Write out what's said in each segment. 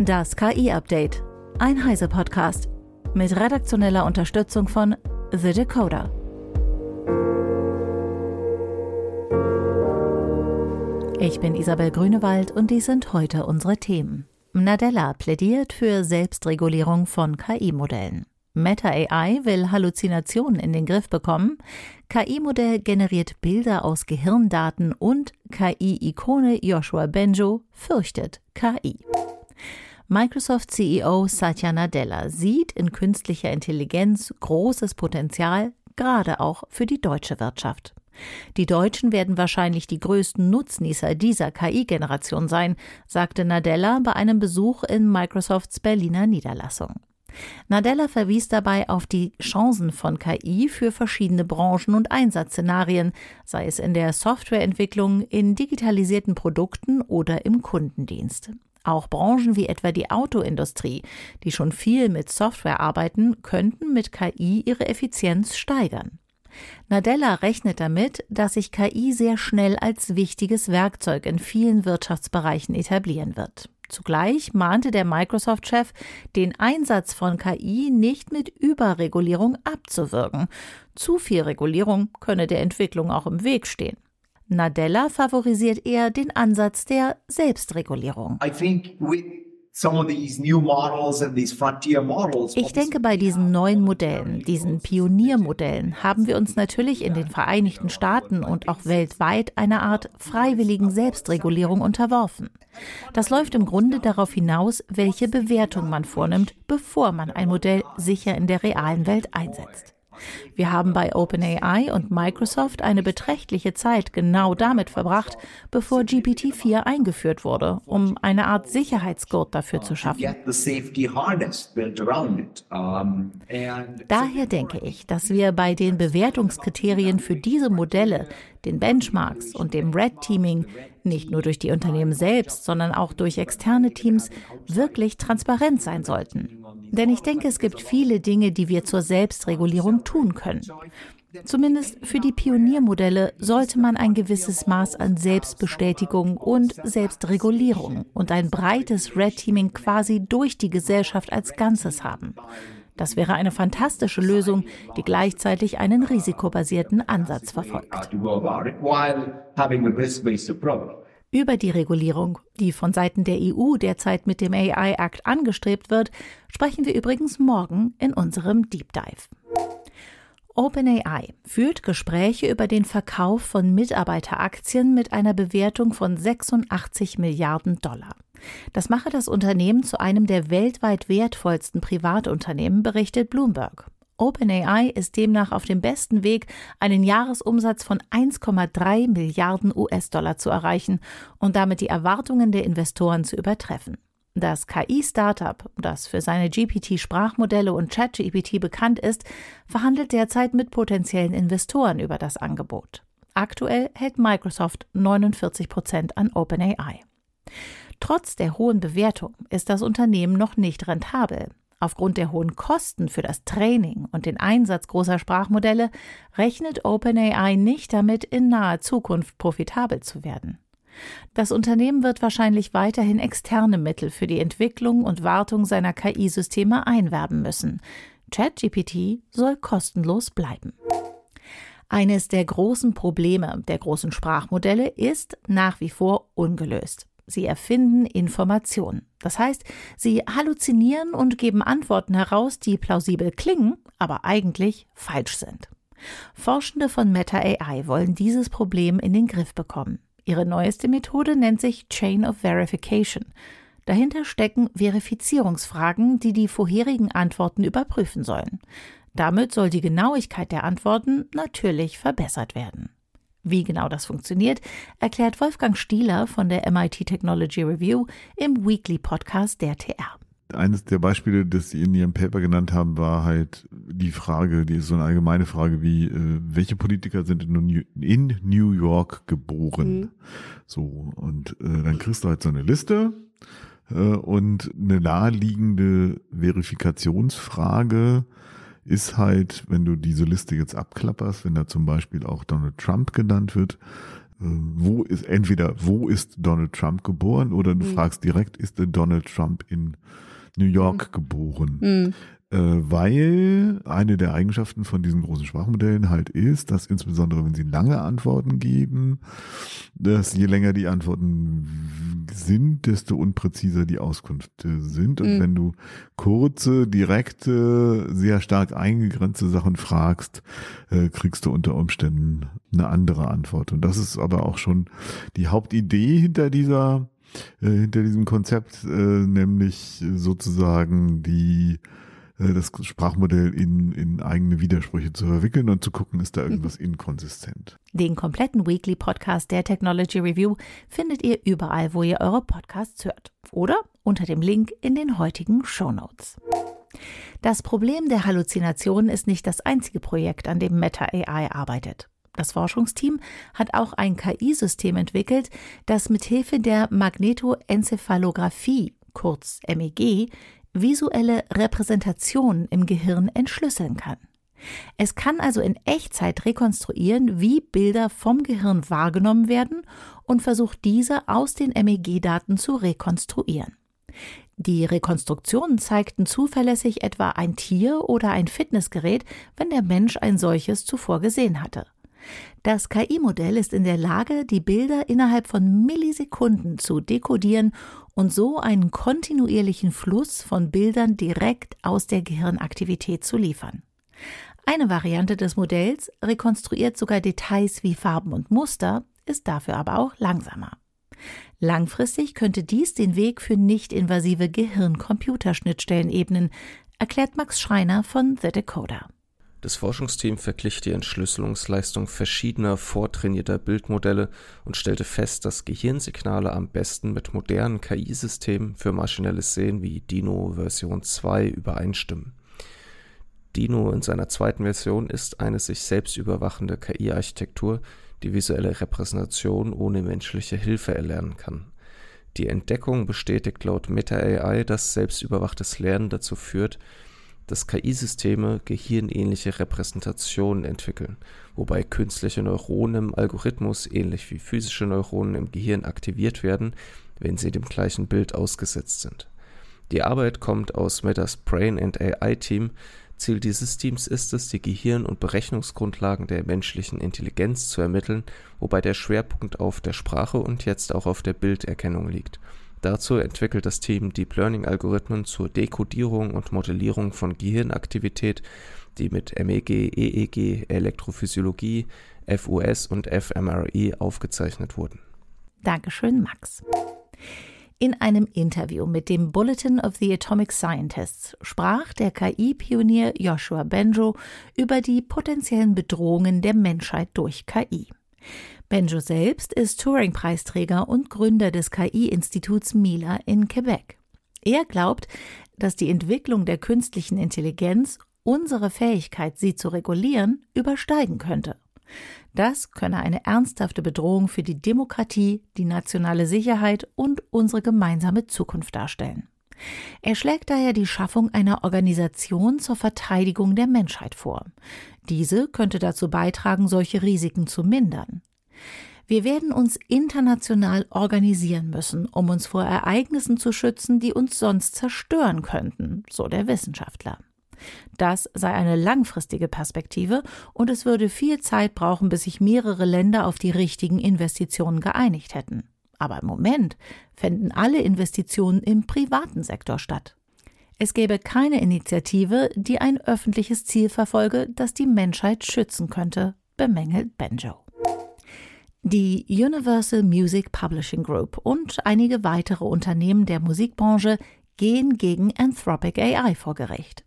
Das KI-Update. Ein Heise-Podcast. Mit redaktioneller Unterstützung von The Decoder. Ich bin Isabel Grünewald und dies sind heute unsere Themen. Nadella plädiert für Selbstregulierung von KI-Modellen. Meta AI will Halluzinationen in den Griff bekommen. KI-Modell generiert Bilder aus Gehirndaten und KI-Ikone Joshua Benjo fürchtet KI. Microsoft CEO Satya Nadella sieht in künstlicher Intelligenz großes Potenzial, gerade auch für die deutsche Wirtschaft. Die Deutschen werden wahrscheinlich die größten Nutznießer dieser KI-Generation sein, sagte Nadella bei einem Besuch in Microsofts Berliner Niederlassung. Nadella verwies dabei auf die Chancen von KI für verschiedene Branchen und Einsatzszenarien, sei es in der Softwareentwicklung, in digitalisierten Produkten oder im Kundendienst. Auch Branchen wie etwa die Autoindustrie, die schon viel mit Software arbeiten, könnten mit KI ihre Effizienz steigern. Nadella rechnet damit, dass sich KI sehr schnell als wichtiges Werkzeug in vielen Wirtschaftsbereichen etablieren wird. Zugleich mahnte der Microsoft-Chef, den Einsatz von KI nicht mit Überregulierung abzuwirken. Zu viel Regulierung könne der Entwicklung auch im Weg stehen. Nadella favorisiert eher den Ansatz der Selbstregulierung. I think we ich denke, bei diesen neuen Modellen, diesen Pioniermodellen, haben wir uns natürlich in den Vereinigten Staaten und auch weltweit einer Art freiwilligen Selbstregulierung unterworfen. Das läuft im Grunde darauf hinaus, welche Bewertung man vornimmt, bevor man ein Modell sicher in der realen Welt einsetzt. Wir haben bei OpenAI und Microsoft eine beträchtliche Zeit genau damit verbracht, bevor GPT-4 eingeführt wurde, um eine Art Sicherheitsgurt dafür zu schaffen. Daher denke ich, dass wir bei den Bewertungskriterien für diese Modelle, den Benchmarks und dem Red Teaming nicht nur durch die Unternehmen selbst, sondern auch durch externe Teams wirklich transparent sein sollten. Denn ich denke, es gibt viele Dinge, die wir zur Selbstregulierung tun können. Zumindest für die Pioniermodelle sollte man ein gewisses Maß an Selbstbestätigung und Selbstregulierung und ein breites Red Teaming quasi durch die Gesellschaft als Ganzes haben. Das wäre eine fantastische Lösung, die gleichzeitig einen risikobasierten Ansatz verfolgt. Über die Regulierung, die von Seiten der EU derzeit mit dem AI Act angestrebt wird, sprechen wir übrigens morgen in unserem Deep Dive. OpenAI führt Gespräche über den Verkauf von Mitarbeiteraktien mit einer Bewertung von 86 Milliarden Dollar. Das mache das Unternehmen zu einem der weltweit wertvollsten Privatunternehmen, berichtet Bloomberg. OpenAI ist demnach auf dem besten Weg, einen Jahresumsatz von 1,3 Milliarden US-Dollar zu erreichen und damit die Erwartungen der Investoren zu übertreffen. Das KI-Startup, das für seine GPT-Sprachmodelle und ChatGPT bekannt ist, verhandelt derzeit mit potenziellen Investoren über das Angebot. Aktuell hält Microsoft 49 Prozent an OpenAI. Trotz der hohen Bewertung ist das Unternehmen noch nicht rentabel. Aufgrund der hohen Kosten für das Training und den Einsatz großer Sprachmodelle rechnet OpenAI nicht damit, in naher Zukunft profitabel zu werden. Das Unternehmen wird wahrscheinlich weiterhin externe Mittel für die Entwicklung und Wartung seiner KI-Systeme einwerben müssen. ChatGPT soll kostenlos bleiben. Eines der großen Probleme der großen Sprachmodelle ist nach wie vor ungelöst. Sie erfinden Informationen. Das heißt, sie halluzinieren und geben Antworten heraus, die plausibel klingen, aber eigentlich falsch sind. Forschende von Meta AI wollen dieses Problem in den Griff bekommen. Ihre neueste Methode nennt sich Chain of Verification. Dahinter stecken Verifizierungsfragen, die die vorherigen Antworten überprüfen sollen. Damit soll die Genauigkeit der Antworten natürlich verbessert werden. Wie genau das funktioniert, erklärt Wolfgang Stieler von der MIT Technology Review im Weekly Podcast der TR. Eines der Beispiele, das Sie in Ihrem Paper genannt haben, war halt die Frage, die ist so eine allgemeine Frage wie, äh, welche Politiker sind in New York geboren? Mhm. So, und äh, dann kriegst du halt so eine Liste äh, und eine naheliegende Verifikationsfrage ist halt, wenn du diese Liste jetzt abklapperst, wenn da zum Beispiel auch Donald Trump genannt wird, wo ist entweder wo ist Donald Trump geboren oder du mhm. fragst direkt, ist Donald Trump in New York mhm. geboren? Äh, weil eine der Eigenschaften von diesen großen Sprachmodellen halt ist, dass insbesondere wenn sie lange Antworten geben, dass je länger die Antworten sind, desto unpräziser die Auskünfte sind. Und mhm. wenn du kurze, direkte, sehr stark eingegrenzte Sachen fragst, äh, kriegst du unter Umständen eine andere Antwort. Und das ist aber auch schon die Hauptidee hinter dieser äh, hinter diesem Konzept, nämlich sozusagen die das Sprachmodell in, in eigene Widersprüche zu verwickeln und zu gucken, ist da irgendwas mhm. inkonsistent. Den kompletten Weekly Podcast der Technology Review findet ihr überall, wo ihr eure Podcasts hört. Oder unter dem Link in den heutigen Show Notes. Das Problem der Halluzination ist nicht das einzige Projekt, an dem Meta AI arbeitet. Das Forschungsteam hat auch ein KI-System entwickelt, das mithilfe der Magnetoenzephalographie, kurz MEG, visuelle Repräsentationen im Gehirn entschlüsseln kann. Es kann also in Echtzeit rekonstruieren, wie Bilder vom Gehirn wahrgenommen werden und versucht diese aus den MEG-Daten zu rekonstruieren. Die Rekonstruktionen zeigten zuverlässig etwa ein Tier oder ein Fitnessgerät, wenn der Mensch ein solches zuvor gesehen hatte. Das KI-Modell ist in der Lage, die Bilder innerhalb von Millisekunden zu dekodieren und so einen kontinuierlichen Fluss von Bildern direkt aus der Gehirnaktivität zu liefern. Eine Variante des Modells rekonstruiert sogar Details wie Farben und Muster, ist dafür aber auch langsamer. Langfristig könnte dies den Weg für nicht-invasive Gehirn-Computerschnittstellen ebnen, erklärt Max Schreiner von The Decoder. Das Forschungsteam verglich die Entschlüsselungsleistung verschiedener vortrainierter Bildmodelle und stellte fest, dass Gehirnsignale am besten mit modernen KI-Systemen für maschinelles Sehen wie Dino Version 2 übereinstimmen. Dino in seiner zweiten Version ist eine sich selbst überwachende KI-Architektur, die visuelle Repräsentation ohne menschliche Hilfe erlernen kann. Die Entdeckung bestätigt laut Meta AI, dass selbstüberwachtes Lernen dazu führt, dass KI-Systeme gehirnähnliche Repräsentationen entwickeln, wobei künstliche Neuronen im Algorithmus ähnlich wie physische Neuronen im Gehirn aktiviert werden, wenn sie dem gleichen Bild ausgesetzt sind. Die Arbeit kommt aus Metas Brain and AI Team. Ziel dieses Teams ist es, die Gehirn- und Berechnungsgrundlagen der menschlichen Intelligenz zu ermitteln, wobei der Schwerpunkt auf der Sprache und jetzt auch auf der Bilderkennung liegt Dazu entwickelt das Team Deep Learning-Algorithmen zur Dekodierung und Modellierung von Gehirnaktivität, die mit MEG, EEG, Elektrophysiologie, FUS und fMRI aufgezeichnet wurden. Dankeschön, Max. In einem Interview mit dem Bulletin of the Atomic Scientists sprach der KI-Pionier Joshua Benjo über die potenziellen Bedrohungen der Menschheit durch KI. Benjo selbst ist Turing-Preisträger und Gründer des KI-Instituts Mila in Quebec. Er glaubt, dass die Entwicklung der künstlichen Intelligenz unsere Fähigkeit, sie zu regulieren, übersteigen könnte. Das könne eine ernsthafte Bedrohung für die Demokratie, die nationale Sicherheit und unsere gemeinsame Zukunft darstellen. Er schlägt daher die Schaffung einer Organisation zur Verteidigung der Menschheit vor. Diese könnte dazu beitragen, solche Risiken zu mindern. Wir werden uns international organisieren müssen, um uns vor Ereignissen zu schützen, die uns sonst zerstören könnten, so der Wissenschaftler. Das sei eine langfristige Perspektive und es würde viel Zeit brauchen, bis sich mehrere Länder auf die richtigen Investitionen geeinigt hätten. Aber im Moment fänden alle Investitionen im privaten Sektor statt. Es gäbe keine Initiative, die ein öffentliches Ziel verfolge, das die Menschheit schützen könnte, bemängelt Benjo. Die Universal Music Publishing Group und einige weitere Unternehmen der Musikbranche gehen gegen Anthropic AI vor Gericht.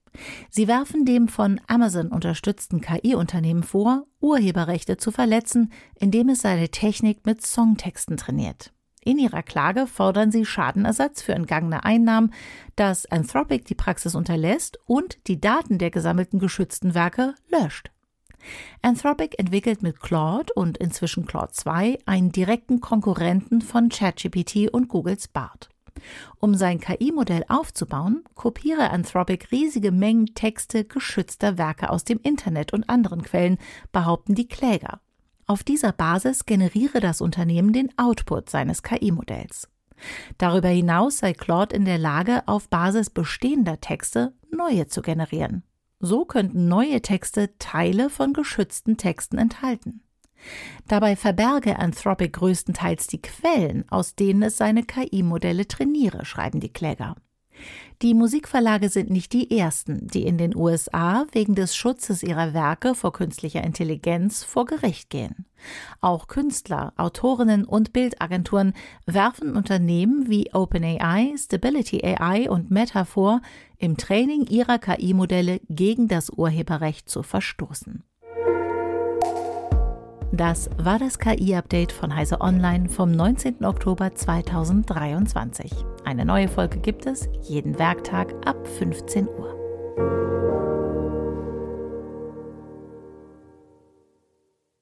Sie werfen dem von Amazon unterstützten KI-Unternehmen vor, Urheberrechte zu verletzen, indem es seine Technik mit Songtexten trainiert. In ihrer Klage fordern sie Schadenersatz für entgangene Einnahmen, dass Anthropic die Praxis unterlässt und die Daten der gesammelten geschützten Werke löscht. Anthropic entwickelt mit Claude und inzwischen Claude 2 einen direkten Konkurrenten von ChatGPT und Googles Bard. Um sein KI-Modell aufzubauen, kopiere Anthropic riesige Mengen Texte geschützter Werke aus dem Internet und anderen Quellen, behaupten die Kläger. Auf dieser Basis generiere das Unternehmen den Output seines KI-Modells. Darüber hinaus sei Claude in der Lage, auf Basis bestehender Texte neue zu generieren. So könnten neue Texte Teile von geschützten Texten enthalten. Dabei verberge Anthropic größtenteils die Quellen, aus denen es seine KI-Modelle trainiere, schreiben die Kläger. Die Musikverlage sind nicht die ersten, die in den USA wegen des Schutzes ihrer Werke vor künstlicher Intelligenz vor Gericht gehen. Auch Künstler, Autorinnen und Bildagenturen werfen Unternehmen wie OpenAI, Stability AI und Meta vor, im Training ihrer KI-Modelle gegen das Urheberrecht zu verstoßen. Das war das KI-Update von Heise Online vom 19. Oktober 2023. Eine neue Folge gibt es jeden Werktag ab 15 Uhr.